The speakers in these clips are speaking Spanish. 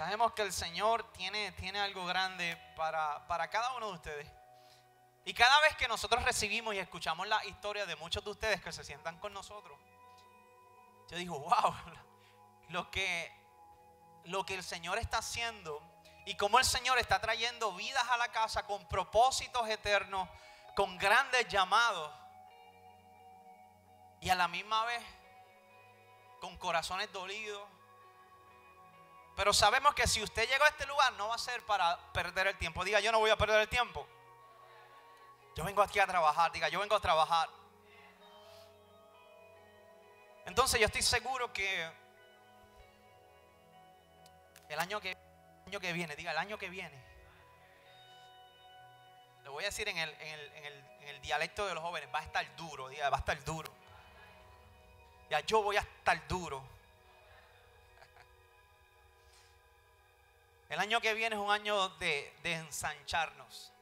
Sabemos que el Señor tiene, tiene algo grande para, para cada uno de ustedes. Y cada vez que nosotros recibimos y escuchamos la historia de muchos de ustedes que se sientan con nosotros, yo digo, wow, lo que, lo que el Señor está haciendo y cómo el Señor está trayendo vidas a la casa con propósitos eternos, con grandes llamados y a la misma vez con corazones dolidos. Pero sabemos que si usted llegó a este lugar no va a ser para perder el tiempo. Diga, yo no voy a perder el tiempo. Yo vengo aquí a trabajar, diga, yo vengo a trabajar. Entonces yo estoy seguro que el año que, año que viene, diga, el año que viene, lo voy a decir en el, en el, dialecto de los jóvenes, va a estar duro, diga, va a estar duro. Ya, yo voy a estar duro. El año que viene es un año de, ensancharnos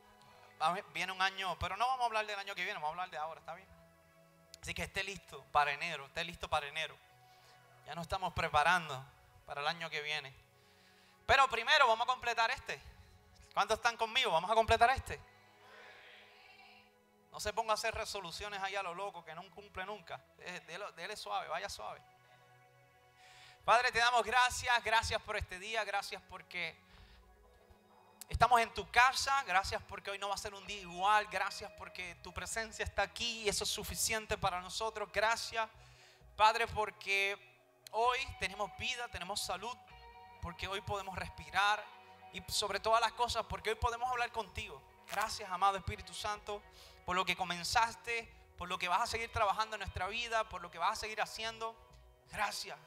viene un año, pero no vamos a hablar del año que viene, vamos a hablar de ahora, ¿está bien? Así que esté listo para enero, esté listo para enero. Ya nos estamos preparando para el año que viene. Pero primero vamos a completar este. ¿Cuántos están conmigo? Vamos a completar este. No se ponga a hacer resoluciones ahí a lo loco que no cumple nunca. Dele suave, vaya suave. Padre, te damos gracias, gracias por este día, gracias porque Estamos en tu casa, gracias porque hoy no va a ser un día igual, gracias porque tu presencia está aquí y eso es suficiente para nosotros. Gracias, Padre, porque hoy tenemos vida, tenemos salud, porque hoy podemos respirar y sobre todas las cosas, porque hoy podemos hablar contigo. Gracias, amado Espíritu Santo, por lo que comenzaste, por lo que vas a seguir trabajando en nuestra vida, por lo que vas a seguir haciendo. Gracias.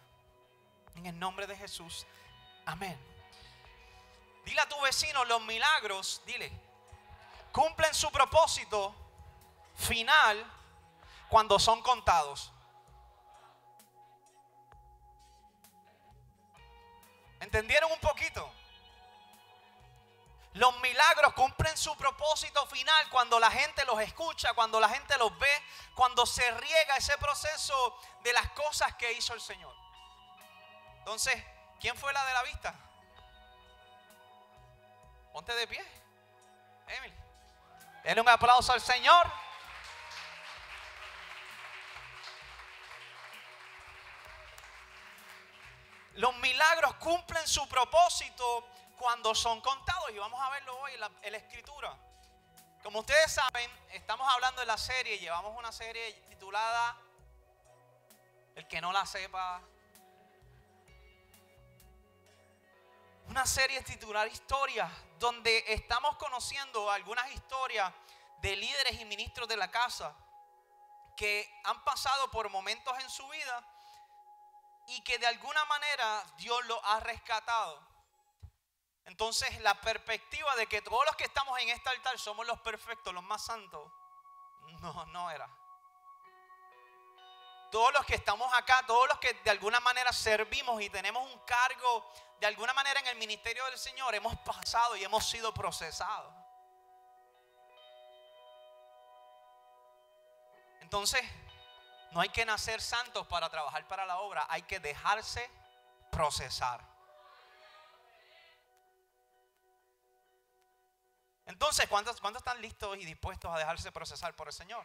En el nombre de Jesús. Amén. Dile a tu vecino, los milagros, dile, cumplen su propósito final cuando son contados. ¿Entendieron un poquito? Los milagros cumplen su propósito final cuando la gente los escucha, cuando la gente los ve, cuando se riega ese proceso de las cosas que hizo el Señor. Entonces, ¿quién fue la de la vista? Ponte de pie. Emily. Denle un aplauso al Señor. Los milagros cumplen su propósito cuando son contados. Y vamos a verlo hoy en la, escritura. Como ustedes saben, estamos hablando de la serie. Llevamos una serie titulada El que no la sepa, una serie titular Historias, donde estamos conociendo algunas historias de líderes y ministros de la casa que han pasado por momentos en su vida y que de alguna manera Dios los ha rescatado. Entonces la perspectiva de que todos los que estamos en este altar somos los perfectos, los más santos, no, no era. Todos los que estamos acá, todos los que de alguna manera servimos y tenemos un cargo de alguna manera en el ministerio del Señor hemos pasado y hemos sido procesados. Entonces, no hay que nacer santos para trabajar para la obra, hay que dejarse procesar. Entonces, ¿cuántos, ¿cuántos están listos y dispuestos a dejarse procesar por el Señor?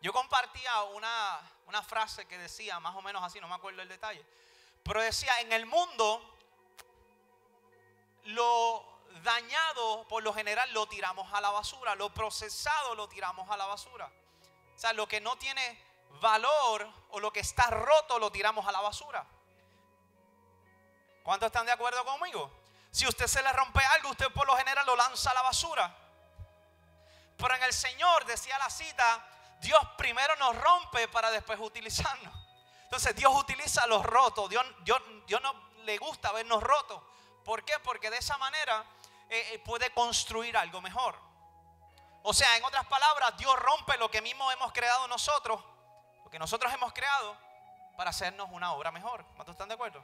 Yo compartía una, una frase que decía, más o menos así, no me acuerdo el detalle, pero decía, en el mundo lo dañado por lo general lo tiramos a la basura, lo procesado lo tiramos a la basura. O sea, lo que no tiene valor o lo que está roto lo tiramos a la basura. ¿Cuántos están de acuerdo conmigo? Si usted se le rompe algo, usted por lo general lo lanza a la basura. Pero en el Señor, decía la cita, Dios primero nos rompe para después utilizarnos. Entonces Dios utiliza los rotos. Dios, Dios, Dios no le gusta vernos rotos. ¿Por qué? Porque de esa manera eh, eh, puede construir algo mejor. O sea, en otras palabras, Dios rompe lo que mismo hemos creado nosotros, lo que nosotros hemos creado, para hacernos una obra mejor. ¿Cuántos están de acuerdo?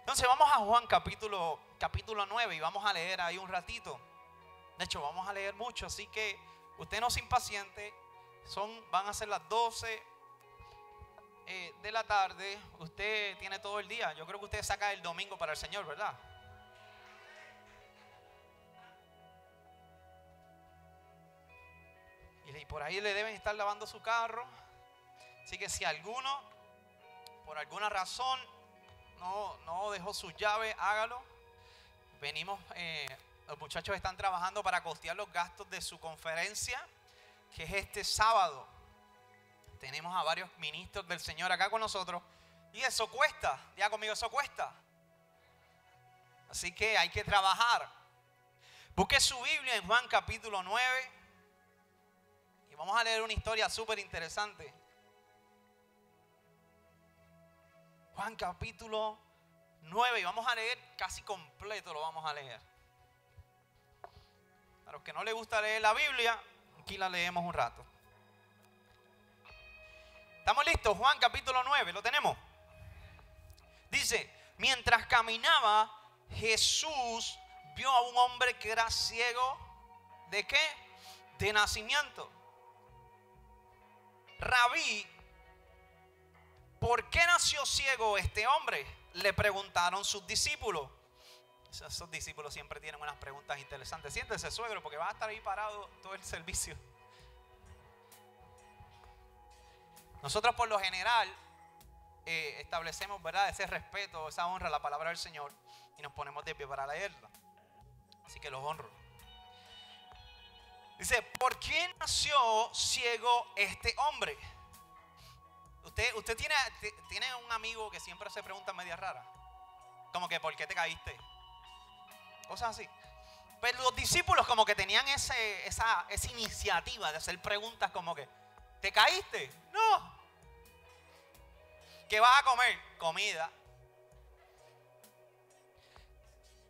Entonces vamos a Juan capítulo, capítulo 9 y vamos a leer ahí un ratito. De hecho, vamos a leer mucho, así que usted no se impaciente, son, van a ser las 12. eh, de la tarde, usted tiene todo el día. Yo creo que usted saca el domingo para el Señor, ¿verdad? Y por ahí le deben estar lavando su carro. Así que si alguno, por alguna razón, no, no dejó su llave, hágalo. Venimos, eh, los muchachos están trabajando para costear los gastos de su conferencia, que es este sábado. Tenemos a varios ministros del Señor acá con nosotros. Y eso cuesta, ya conmigo, eso cuesta. Así que hay que trabajar. Busque su Biblia en Juan capítulo 9. Y vamos a leer una historia súper interesante. Juan capítulo 9 y vamos a leer casi completo, lo vamos a leer. A los que no les gusta leer la Biblia, aquí la leemos un rato. ¿Estamos listos? Juan capítulo 9, ¿lo tenemos? Dice, mientras caminaba, Jesús vio a un hombre que era ciego. ¿De qué? De nacimiento. Rabí ¿por qué nació ciego este hombre? Le preguntaron sus discípulos. Esos discípulos siempre tienen unas preguntas interesantes. Siéntese, suegro, porque va a estar ahí parado todo el servicio. Nosotros por lo general eh, establecemos, ¿verdad? Ese respeto, esa honra a la palabra del Señor y nos ponemos de pie para leerla. Así que los honro. Dice, ¿por qué nació ciego este hombre? Usted, tiene, tiene un amigo que siempre se pregunta media rara. Como que, ¿por qué te caíste? Cosas así. Pero los discípulos como que tenían ese, esa, esa iniciativa de hacer preguntas como que, ¿te caíste? No. ¿Qué vas a comer? Comida.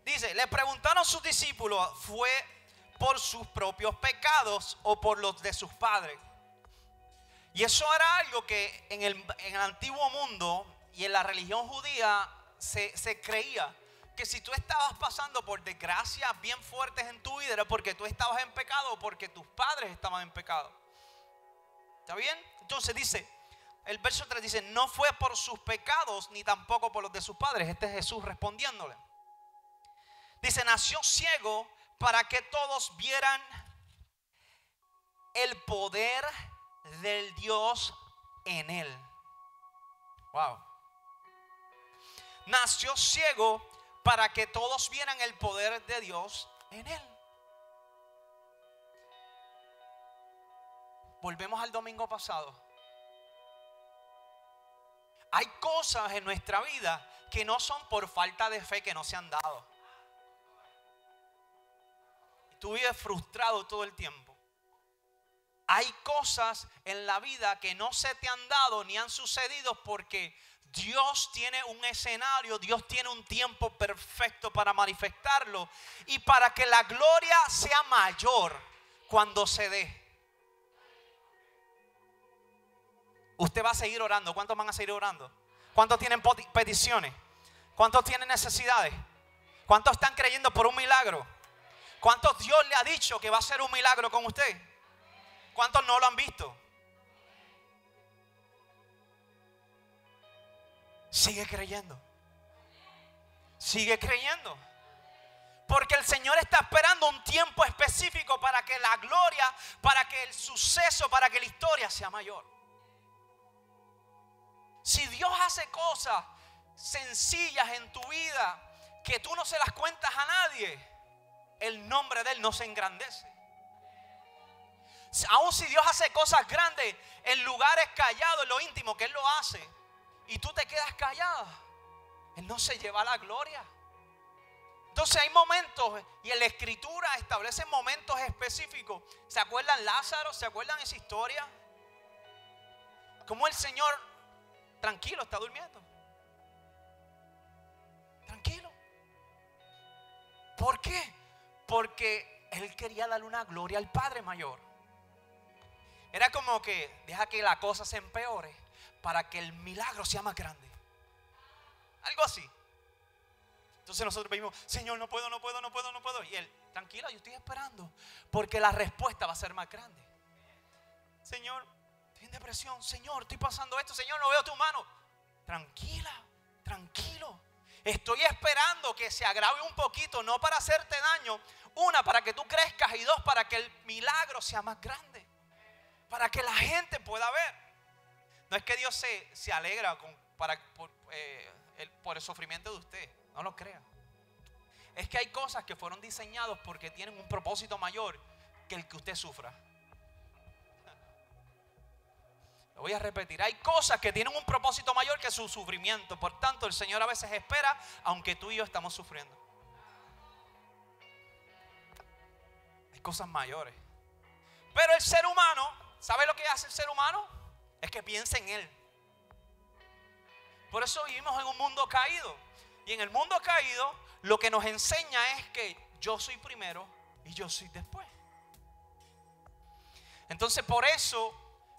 Dice, le preguntaron sus discípulos, ¿fue por sus propios pecados o por los de sus padres? Y eso era algo que en el, antiguo mundo y en la religión judía se, se creía que si tú estabas pasando por desgracias bien fuertes en tu vida era porque tú estabas en pecado o porque tus padres estaban en pecado. ¿Está bien? Entonces dice, el verso 3 dice, no fue por sus pecados ni tampoco por los de sus padres. Este es Jesús respondiéndole. Dice, nació ciego para que todos vieran el poder del Dios en él. Wow. Nació ciego para que todos vieran el poder de Dios en él. Volvemos al domingo pasado. Hay cosas en nuestra vida que no son por falta de fe que no se han dado. Tú vives frustrado todo el tiempo. Hay cosas en la vida que no se te han dado ni han sucedido porque Dios tiene un escenario, Dios tiene un tiempo perfecto para manifestarlo y para que la gloria sea mayor cuando se dé. Usted va a seguir orando. ¿Cuántos van a seguir orando? ¿Cuántos tienen peticiones? ¿Cuántos tienen necesidades? ¿Cuántos están creyendo por un milagro? ¿Cuántos Dios le ha dicho que va a ser un milagro con usted? ¿Cuántos no lo han visto? Sigue creyendo. Sigue creyendo. Porque el Señor está esperando un tiempo específico para que la gloria, para que el suceso, para que la historia sea mayor. Si Dios hace cosas sencillas en tu vida que tú no se las cuentas a nadie, el nombre de Él no se engrandece. Aún si Dios hace cosas grandes en lugares callados, en lo íntimo, que Él lo hace, y tú te quedas callada, Él no se lleva la gloria. Entonces hay momentos, y en la escritura establece momentos específicos. ¿Se acuerdan Lázaro? ¿Se acuerdan esa historia? Como el Señor, tranquilo, está durmiendo. Tranquilo. ¿Por qué? Porque Él quería darle una gloria al Padre Mayor. Era como que deja que la cosa se empeore para que el milagro sea más grande. Algo así. Entonces nosotros pedimos, Señor, no puedo, no puedo, no puedo, no puedo. Y él, tranquila, yo estoy esperando. Porque la respuesta va a ser más grande. Señor, Estoy en depresión. Señor, estoy pasando esto. Señor, no veo tu mano. Tranquila, tranquilo. Estoy esperando que se agrave un poquito, no para hacerte daño. Una, para que tú crezcas y dos, para que el milagro sea más grande. Para que la gente pueda ver. No es que Dios se, se alegra con, para, por, eh, el, por el sufrimiento de usted. No lo crea. Es que hay cosas que fueron diseñadas porque tienen un propósito mayor que el que usted sufra. Lo voy a repetir. Hay cosas que tienen un propósito mayor que su sufrimiento. Por tanto, el Señor a veces espera aunque tú y yo estamos sufriendo. Hay cosas mayores. Pero el ser humano, ¿sabe lo que hace el ser humano? Es que piensa en Él. Por eso vivimos en un mundo caído. Y en el mundo caído, lo que nos enseña es que yo soy primero y yo soy después. Entonces, por eso,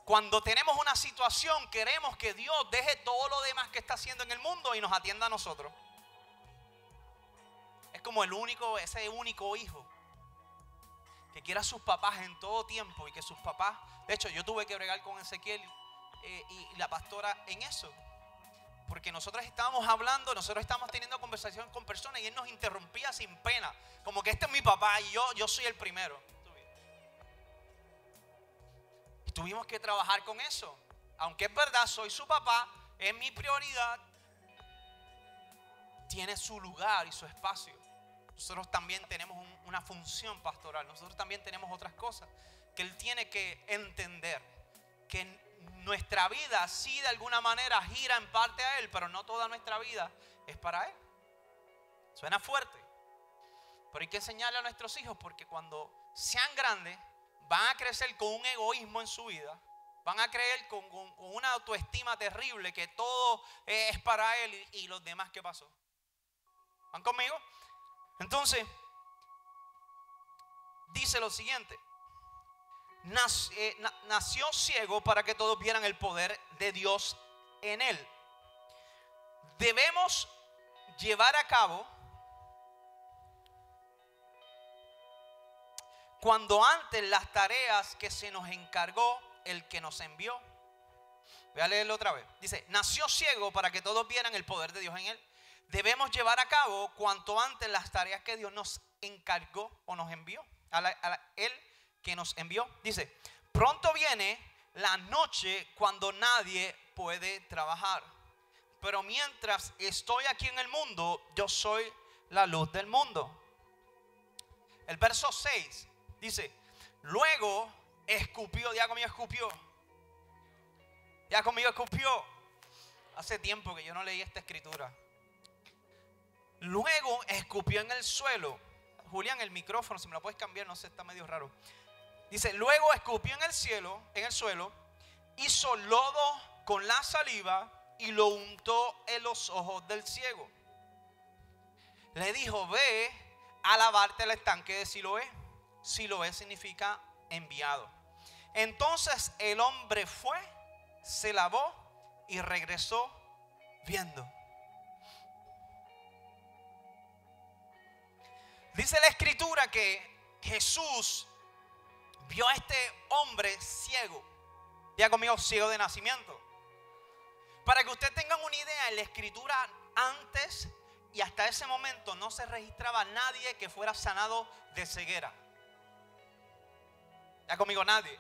cuando tenemos una situación, queremos que Dios deje todo lo demás que está haciendo en el mundo y nos atienda a nosotros. Es como el único, ese único hijo que quiera a sus papás en todo tiempo y que sus papás, de hecho, yo tuve que bregar con Ezequiel eh, y la pastora en eso porque nosotros estábamos hablando, nosotros estábamos teniendo conversación con personas y él nos interrumpía sin pena. Como que este es mi papá y yo, yo soy el primero. Y tuvimos que trabajar con eso. Aunque es verdad, soy su papá, es mi prioridad. Tiene su lugar y su espacio. Nosotros también tenemos una función pastoral. Nosotros también tenemos otras cosas que él tiene que entender. Que nuestra vida sí de alguna manera gira en parte a Él, pero no toda nuestra vida es para Él. Suena fuerte, pero hay que enseñarle a nuestros hijos porque cuando sean grandes van a crecer con un egoísmo en su vida, van a creer con, una autoestima terrible que todo es para Él y, y los demás que pasó. ¿Van conmigo? Entonces, dice lo siguiente. Eh, nació ciego para que todos vieran el poder de Dios en él. Debemos llevar a cabo cuando antes las tareas que se nos encargó el que nos envió. Voy a leerlo otra vez. Dice, nació ciego para que todos vieran el poder de Dios en él. Debemos llevar a cabo cuanto antes las tareas que Dios nos encargó o nos envió. A, él que nos envió. Dice, pronto viene la noche cuando nadie puede trabajar. Pero mientras estoy aquí en el mundo, yo soy la luz del mundo. El verso 6 dice, luego escupió, ya conmigo escupió. Ya conmigo escupió. Hace tiempo que yo no leí esta escritura. Luego escupió en el suelo. Julián, el micrófono, si me lo puedes cambiar, no sé, está medio raro. Dice, luego escupió en el cielo, en el suelo, hizo lodo con la saliva y lo untó en los ojos del ciego. Le dijo, ve a lavarte el estanque de Siloé. Siloé significa enviado. Entonces el hombre fue, se lavó y regresó viendo. Dice la escritura que Jesús vio a este hombre ciego. Ya conmigo, ciego de nacimiento. Para que usted tengan una idea, en la escritura antes y hasta ese momento no se registraba nadie que fuera sanado de ceguera. Ya conmigo, nadie.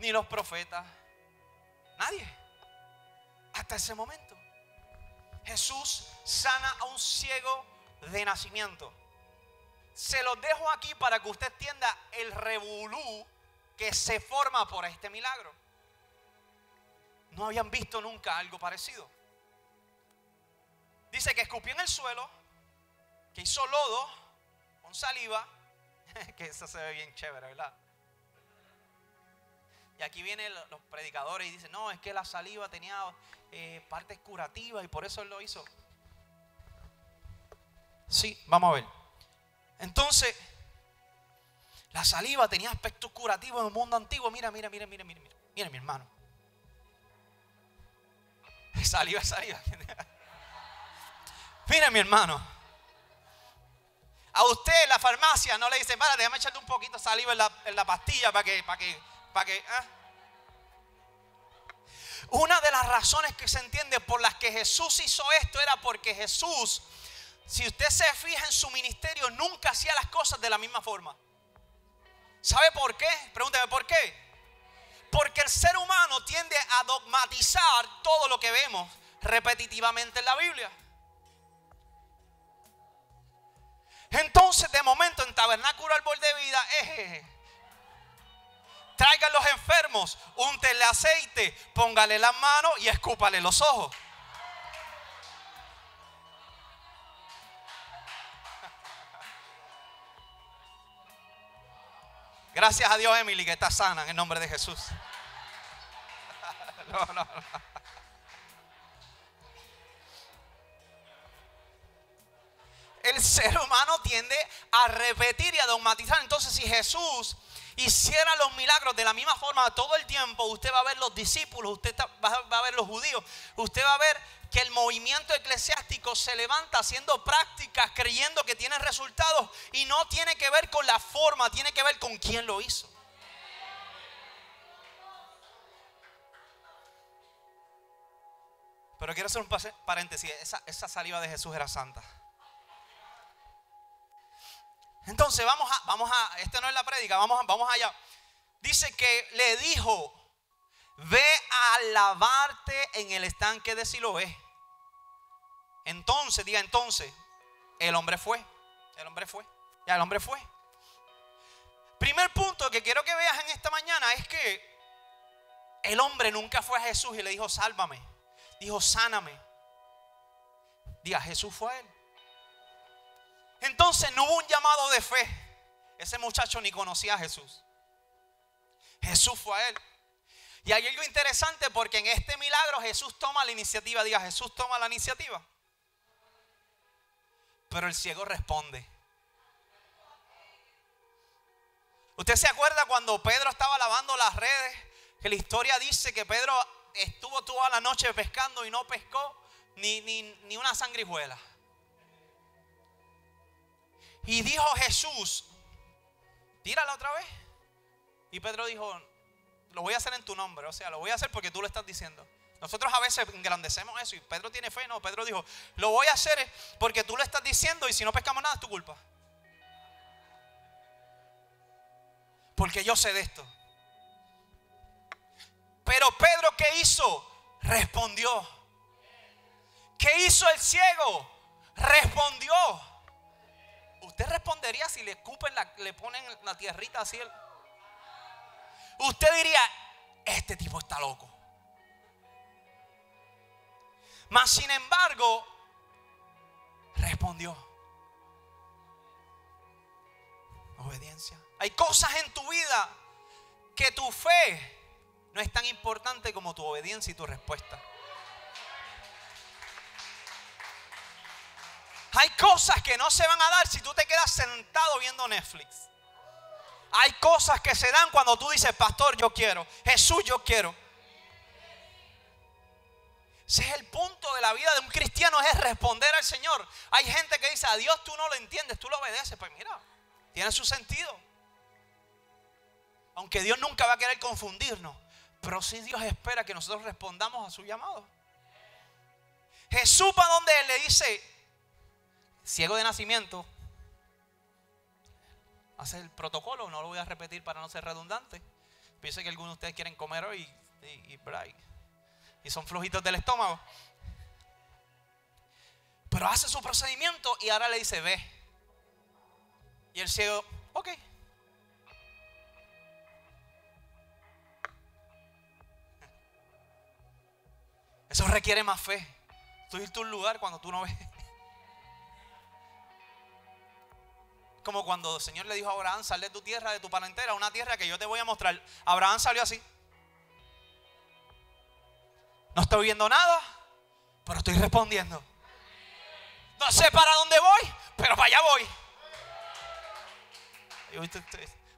Ni los profetas. Nadie. Hasta ese momento. Jesús sana a un ciego de nacimiento. Se los dejo aquí para que usted entienda el revolú que se forma por este milagro. No habían visto nunca algo parecido. Dice que escupió en el suelo, que hizo lodo con saliva, que eso se ve bien chévere, ¿verdad? Y aquí vienen los predicadores y dicen, no, es que la saliva tenía eh, partes curativas y por eso él lo hizo. Sí, vamos a ver. Entonces, la saliva tenía aspectos curativos en el mundo antiguo. Mira, mira, mira, mira, mira, mira. Mira, mi hermano. Saliva, saliva. Mira, mi hermano. A usted la farmacia no le dice, para, déjame echarte un poquito de saliva en la, pastilla para que, para que, para que. ¿ah? Una de las razones que se entiende por las que Jesús hizo esto era porque Jesús, si usted se fija en su ministerio, nunca hacía las cosas de la misma forma. ¿Sabe por qué? Pregúnteme por qué. Porque el ser humano tiende a dogmatizar todo lo que vemos repetitivamente en la Biblia. Entonces, de momento, en Tabernáculo Árbol de Vida, traigan los enfermos, úntenle aceite, póngale las manos y escúpale los ojos. Gracias a Dios, Emily, que está sana en el nombre de Jesús. El ser humano tiende a repetir y a dogmatizar. Entonces, si Jesús hiciera los milagros de la misma forma todo el tiempo, usted va a ver los discípulos, usted va a ver los judíos, usted va a ver que el movimiento eclesiástico se levanta haciendo prácticas, creyendo que tiene resultados y no tiene que ver con la forma, tiene que ver con quién lo hizo. Pero quiero hacer un paréntesis, esa, esa saliva de Jesús era santa. Entonces vamos a, vamos a, este no es la prédica, vamos, vamos allá. Dice que le dijo, ve a lavarte en el estanque de Siloé. Entonces, diga entonces, el hombre fue, el hombre fue, ya el hombre fue. Primer punto que quiero que veas en esta mañana es que el hombre nunca fue a Jesús y le dijo, sálvame, dijo, sáname. Diga, Jesús fue a él. Entonces no hubo un llamado de fe. Ese muchacho ni conocía a Jesús. Jesús fue a él. Y hay algo interesante porque en este milagro Jesús toma la iniciativa. Diga, Jesús toma la iniciativa. Pero el ciego responde. ¿Usted se acuerda cuando Pedro estaba lavando las redes? Que la historia dice que Pedro estuvo toda la noche pescando y no pescó ni, ni, ni una sangrijuela. Y dijo Jesús, tírala otra vez. Y Pedro dijo, lo voy a hacer en tu nombre. O sea, lo voy a hacer porque tú lo estás diciendo. Nosotros a veces engrandecemos eso y Pedro tiene fe. No, Pedro dijo, lo voy a hacer porque tú lo estás diciendo y si no pescamos nada es tu culpa. Porque yo sé de esto. Pero Pedro, ¿qué hizo? Respondió. ¿Qué hizo el ciego? Respondió. ¿Usted respondería si le escupen, la, le ponen la tierrita así? Usted diría, este tipo está loco. Mas sin embargo, respondió. Obediencia. Hay cosas en tu vida que tu fe no es tan importante como tu obediencia y tu respuesta. Hay cosas que no se van a dar si tú te quedas sentado viendo Netflix. Hay cosas que se dan cuando tú dices, pastor, yo quiero. Jesús, yo quiero. Ese es el punto de la vida de un cristiano, es responder al Señor. Hay gente que dice, a Dios tú no lo entiendes, tú lo obedeces. Pues mira, tiene su sentido. Aunque Dios nunca va a querer confundirnos, pero sí Dios espera que nosotros respondamos a su llamado. Jesús para donde él le dice, ciego de nacimiento, hace el protocolo, no lo voy a repetir para no ser redundante. Pienso que algunos de ustedes quieren comer hoy y, y, son flojitos del estómago. Pero hace su procedimiento y ahora le dice, ve. Y el ciego, ok. Eso requiere más fe. Tú irte a un lugar cuando tú no ves. Como cuando el Señor le dijo a Abraham, sal de tu tierra, de tu parentela, una tierra que yo te voy a mostrar. Abraham salió así. No estoy viendo nada, pero estoy respondiendo. No sé para dónde voy, pero para allá voy.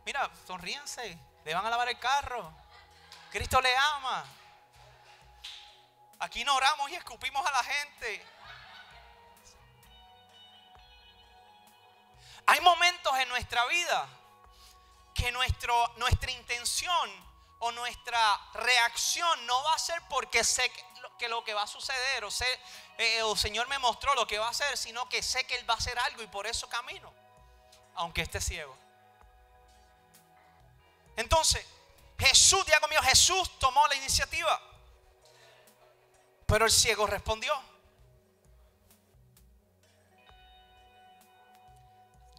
Mira, sonríense. Le van a lavar el carro. Cristo le ama. Aquí no oramos y escupimos a la gente. Hay momentos en nuestra vida que nuestro, nuestra intención o nuestra reacción no va a ser porque sé que lo que va a suceder o sé, eh, o Señor me mostró lo que va a hacer, sino que sé que Él va a hacer algo y por eso camino, aunque esté ciego. Entonces, Jesús, diga conmigo, Jesús tomó la iniciativa, pero el ciego respondió.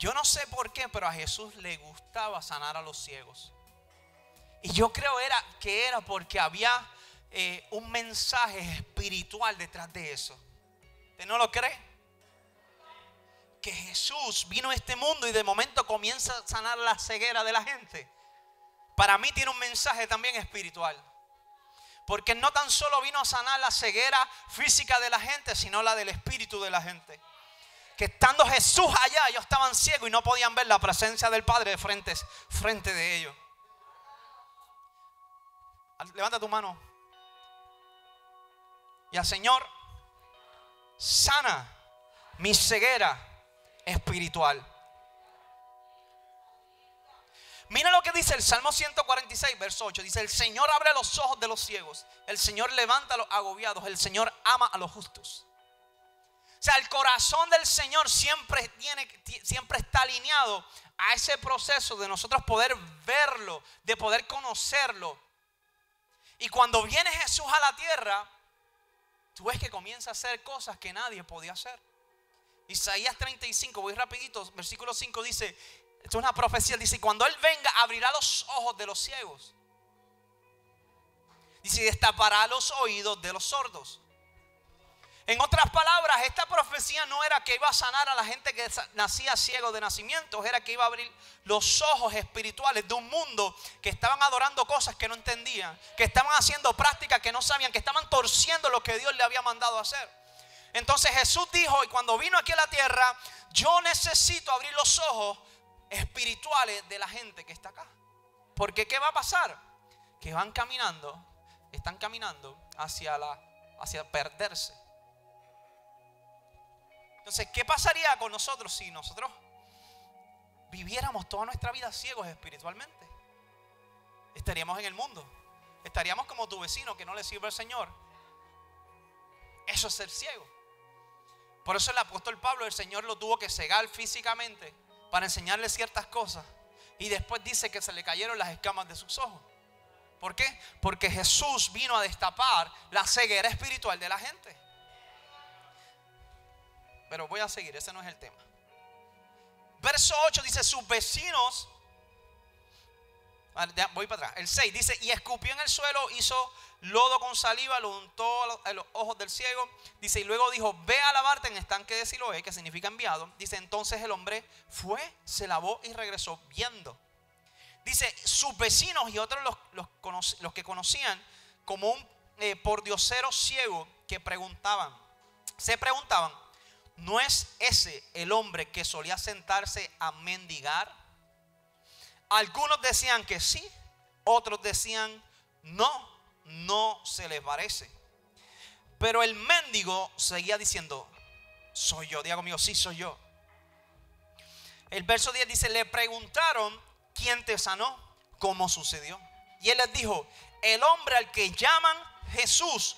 Yo no sé por qué, pero a Jesús le gustaba sanar a los ciegos. Y yo creo era, que era porque había eh, un mensaje espiritual detrás de eso. ¿Usted no lo cree? Que Jesús vino a este mundo y de momento comienza a sanar la ceguera de la gente. Para mí tiene un mensaje también espiritual. Porque no tan solo vino a sanar la ceguera física de la gente, sino la del espíritu de la gente que estando Jesús allá, ellos estaban ciegos y no podían ver la presencia del Padre de frente, frente de ellos. Levanta tu mano. Y al Señor, sana mi ceguera espiritual. Mira lo que dice el Salmo 146, verso 8. Dice, el Señor abre los ojos de los ciegos. El Señor levanta a los agobiados. El Señor ama a los justos. Sea, el corazón del Señor siempre, tiene, siempre está alineado a ese proceso de nosotros poder verlo, de poder conocerlo. Y cuando viene Jesús a la tierra, tú ves que comienza a hacer cosas que nadie podía hacer. Isaías 35, voy rapidito, versículo 5 dice, esto es una profecía, dice, cuando Él venga abrirá los ojos de los ciegos. Dice, destapará los oídos de los sordos. En otras palabras, esta profecía no era que iba a sanar a la gente que nacía ciego de nacimiento, era que iba a abrir los ojos espirituales de un mundo que estaban adorando cosas que no entendían, que estaban haciendo prácticas que no sabían, que estaban torciendo lo que Dios le había mandado hacer. Entonces Jesús dijo, y cuando vino aquí a la tierra, yo necesito abrir los ojos espirituales de la gente que está acá. Porque ¿qué va a pasar? Que van caminando, están caminando hacia la hacia perderse. Entonces, ¿qué pasaría con nosotros si nosotros viviéramos toda nuestra vida ciegos espiritualmente? Estaríamos en el mundo. Estaríamos como tu vecino que no le sirve al Señor. Eso es ser ciego. Por eso el apóstol Pablo, el Señor lo tuvo que cegar físicamente para enseñarle ciertas cosas. Y después dice que se le cayeron las escamas de sus ojos. ¿Por qué? Porque Jesús vino a destapar la ceguera espiritual de la gente. Pero voy a seguir, ese no es el tema. Verso 8 dice, sus vecinos, voy para atrás, el 6 dice, y escupió en el suelo, hizo lodo con saliva, lo untó a los ojos del ciego, dice, y luego dijo, ve a lavarte en estanque de Siloé, que significa enviado. Dice, entonces el hombre fue, se lavó y regresó viendo. Dice, sus vecinos y otros los, los, que conocían como un eh, pordiosero ciego que preguntaban, se preguntaban, ¿No es ese el hombre que solía sentarse a mendigar? Algunos decían que sí, otros decían no, no se les parece. Pero el mendigo seguía diciendo, soy yo, diga conmigo, sí soy yo. El verso 10 dice, le preguntaron, ¿quién te sanó? ¿Cómo sucedió? Y él les dijo, el hombre al que llaman Jesús,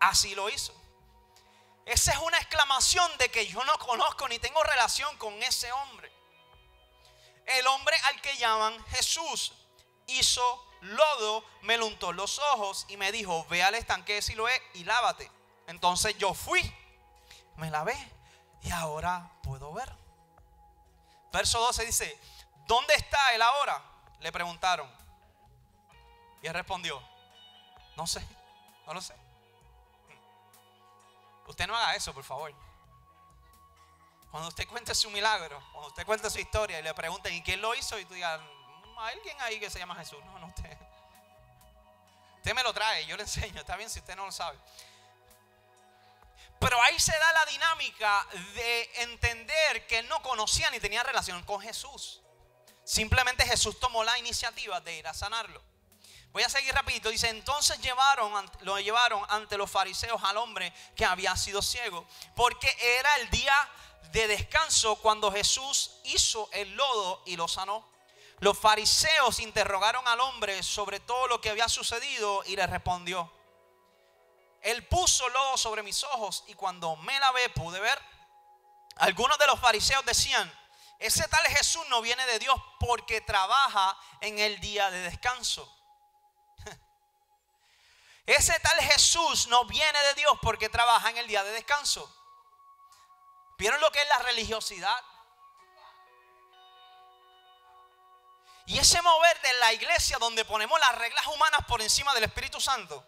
así lo hizo. Esa es una exclamación de que yo no conozco ni tengo relación con ese hombre. El hombre al que llaman Jesús hizo lodo, me lo untó los ojos y me dijo, ve al estanque de Siloé y lávate. Entonces yo fui, me lavé y ahora puedo ver. Verso 12 dice, ¿dónde está él ahora? Le preguntaron. Y él respondió, no sé, no lo sé. Usted no haga eso, por favor. Cuando usted cuente su milagro, cuando usted cuente su historia y le pregunten, ¿y quién lo hizo? Y tú digas, mm, alguien ahí que se llama Jesús. No, no, usted. Usted me lo trae, yo le enseño. Está bien si usted no lo sabe. Pero ahí se da la dinámica de entender que no conocía ni tenía relación con Jesús. Simplemente Jesús tomó la iniciativa de ir a sanarlo. Voy a seguir rapidito. Dice, entonces llevaron, lo llevaron ante los fariseos al hombre que había sido ciego. Porque era el día de descanso cuando Jesús hizo el lodo y lo sanó. Los fariseos interrogaron al hombre sobre todo lo que había sucedido y le respondió, Él puso lodo sobre mis ojos y cuando me lavé pude ver. Algunos de los fariseos decían, ese tal Jesús no viene de Dios porque trabaja en el día de descanso. Ese tal Jesús no viene de Dios porque trabaja en el día de descanso. ¿Vieron lo que es la religiosidad? Y ese mover de la iglesia donde ponemos las reglas humanas por encima del Espíritu Santo.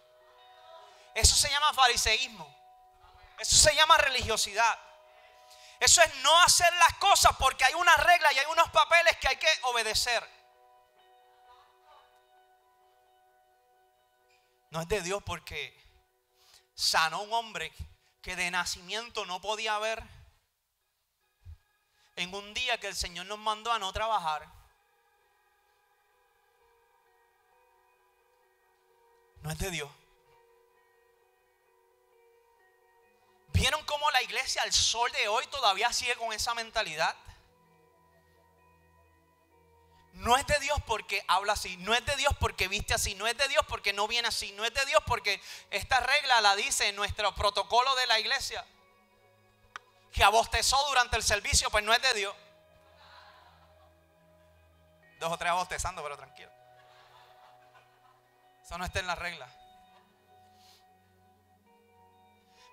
Eso se llama fariseísmo. Eso se llama religiosidad. Eso es no hacer las cosas porque hay una regla y hay unos papeles que hay que obedecer. No es de Dios porque sanó un hombre que de nacimiento no podía ver en un día que el Señor nos mandó a no trabajar. No es de Dios. ¿Vieron cómo la iglesia al sol de hoy todavía sigue con esa mentalidad? No es de Dios porque habla así, no es de Dios porque viste así, no es de Dios porque no viene así, no es de Dios porque esta regla la dice nuestro protocolo de la iglesia. Que abostezó durante el servicio, pues no es de Dios. Dos o tres abostezando, pero tranquilo. Eso no está en la regla.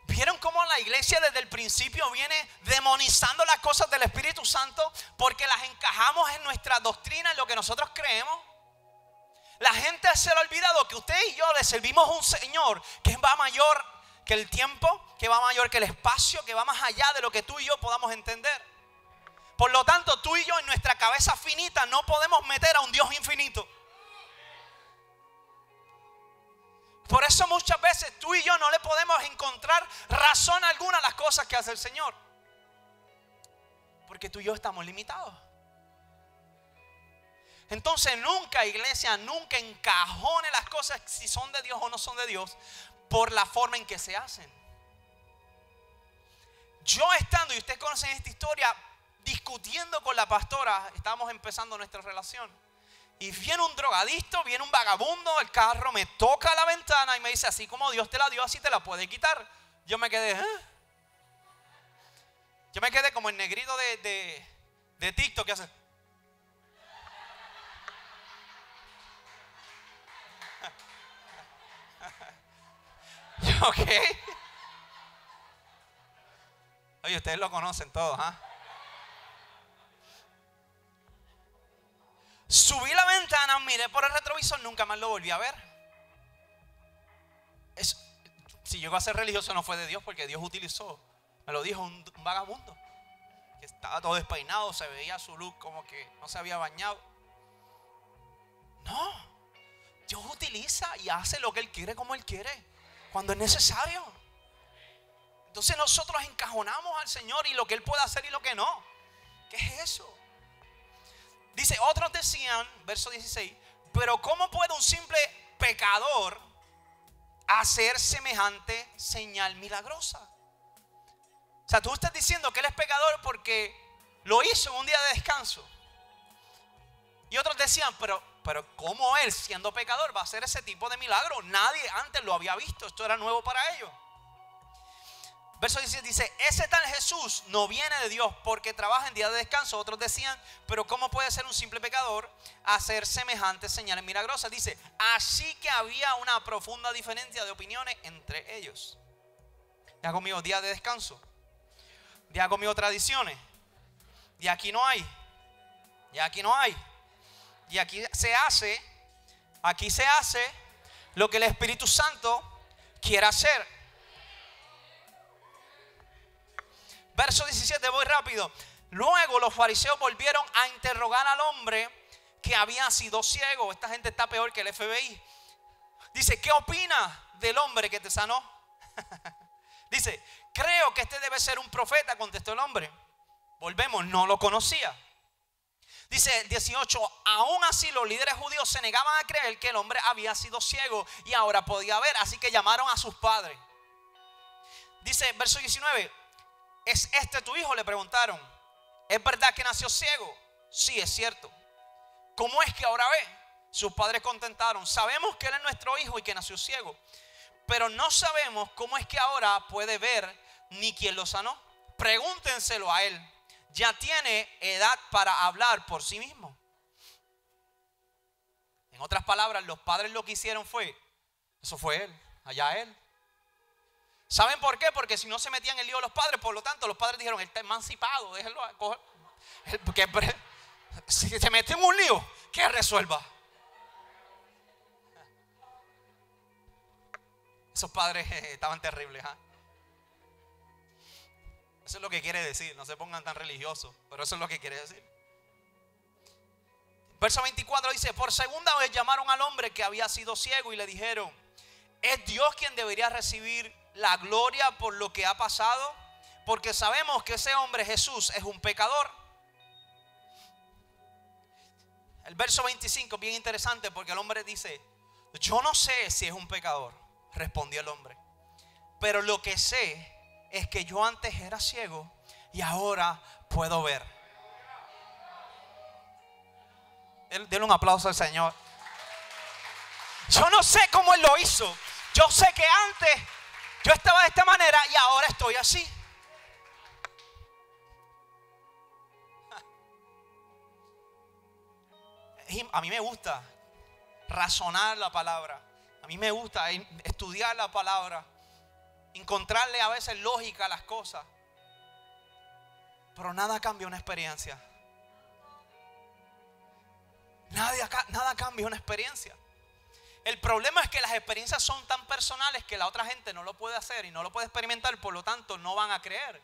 ¿Vieron cómo la iglesia desde el principio viene demonizando las cosas del Espíritu Santo porque las encajamos en nuestra doctrina, en lo que nosotros creemos? La gente se le ha olvidado que usted y yo le servimos a un Señor que va mayor que el tiempo, que va mayor que el espacio, que va más allá de lo que tú y yo podamos entender. Por lo tanto, tú y yo en nuestra cabeza finita no podemos meter a un Dios infinito. Por eso muchas veces tú y yo no le podemos encontrar razón alguna a las cosas que hace el Señor. Porque tú y yo estamos limitados. Entonces nunca, iglesia, nunca encajone las cosas si son de Dios o no son de Dios por la forma en que se hacen. Yo estando, y ustedes conocen esta historia, discutiendo con la pastora, estamos empezando nuestra relación. Y viene un drogadicto, viene un vagabundo del carro, me toca la ventana y me dice, así como Dios te la dio, así te la puede quitar. Yo me quedé, ¿eh? Yo me quedé como el negrito de, de, de TikTok que hace. ¿Ok? Oye, ustedes lo conocen todos, ¿ah? Subí la ventana, miré por el retrovisor, nunca más lo volví a ver. si llegó a ser religioso no fue de Dios porque Dios utilizó, me lo dijo un, vagabundo, que estaba todo despeinado, se veía su look como que no se había bañado. No, Dios utiliza y hace lo que Él quiere como Él quiere, cuando es necesario. Entonces nosotros encajonamos al Señor y lo que Él puede hacer y lo que no. ¿Qué es eso? Dice, otros decían, verso 16, pero ¿cómo puede un simple pecador hacer semejante señal milagrosa? O sea, tú estás diciendo que él es pecador porque lo hizo en un día de descanso. Y otros decían, pero, pero ¿cómo él siendo pecador va a hacer ese tipo de milagro? Nadie antes lo había visto, esto era nuevo para ellos. Verso 17 dice, ese tal Jesús no viene de Dios porque trabaja en día de descanso. Otros decían, pero ¿cómo puede ser un simple pecador hacer semejantes señales milagrosas? Dice, así que había una profunda diferencia de opiniones entre ellos. Ya conmigo, día de descanso. Ya conmigo, tradiciones. Y aquí no hay. Y aquí no hay. Y aquí se hace, aquí se hace lo que el Espíritu Santo quiere hacer. Verso 17, voy rápido. Luego los fariseos volvieron a interrogar al hombre que había sido ciego. Esta gente está peor que el FBI. Dice, ¿qué opina del hombre que te sanó? Dice, creo que este debe ser un profeta, contestó el hombre. Volvemos, no lo conocía. Dice 18, aún así los líderes judíos se negaban a creer que el hombre había sido ciego y ahora podía ver, así que llamaron a sus padres. Dice verso 19, ¿Es este tu hijo? Le preguntaron. ¿Es verdad que nació ciego? Sí, es cierto. ¿cómo es que ahora ve? Sus padres contentaron, sabemos que él es nuestro hijo y que nació ciego, pero no sabemos cómo es que ahora puede ver ni quién lo sanó. Pregúntenselo a él. Ya tiene edad para hablar por sí mismo. En otras palabras, los padres lo que hicieron fue, eso fue él, allá él. ¿Saben por qué? Porque si no se metían en el lío los padres, por lo tanto los padres dijeron, él está emancipado, déjenlo coger. Porque si se mete en un lío, que resuelva. Esos padres estaban terribles. ¿ah? Eso es lo que quiere decir. No se pongan tan religiosos, pero eso es lo que quiere decir. Verso 24 dice, por segunda vez llamaron al hombre que había sido ciego y le dijeron, ¿es Dios quien debería recibir la gloria por lo que ha pasado? Porque sabemos que ese hombre Jesús es un pecador. El verso 25 bien interesante porque el hombre dice, yo no sé si es un pecador, respondió el hombre, pero lo que sé es que yo antes era ciego y ahora puedo ver. Denle un aplauso al Señor. Yo no sé cómo Él lo hizo. Yo sé que antes yo estaba de esta manera y ahora estoy así. A mí me gusta razonar la palabra. A mí me gusta estudiar la palabra. Encontrarle a veces lógica a las cosas. Pero nada cambia una experiencia. Nada, nada cambia una experiencia. El problema es que las experiencias son tan personales que la otra gente no lo puede hacer y no lo puede experimentar, por lo tanto no van a creer.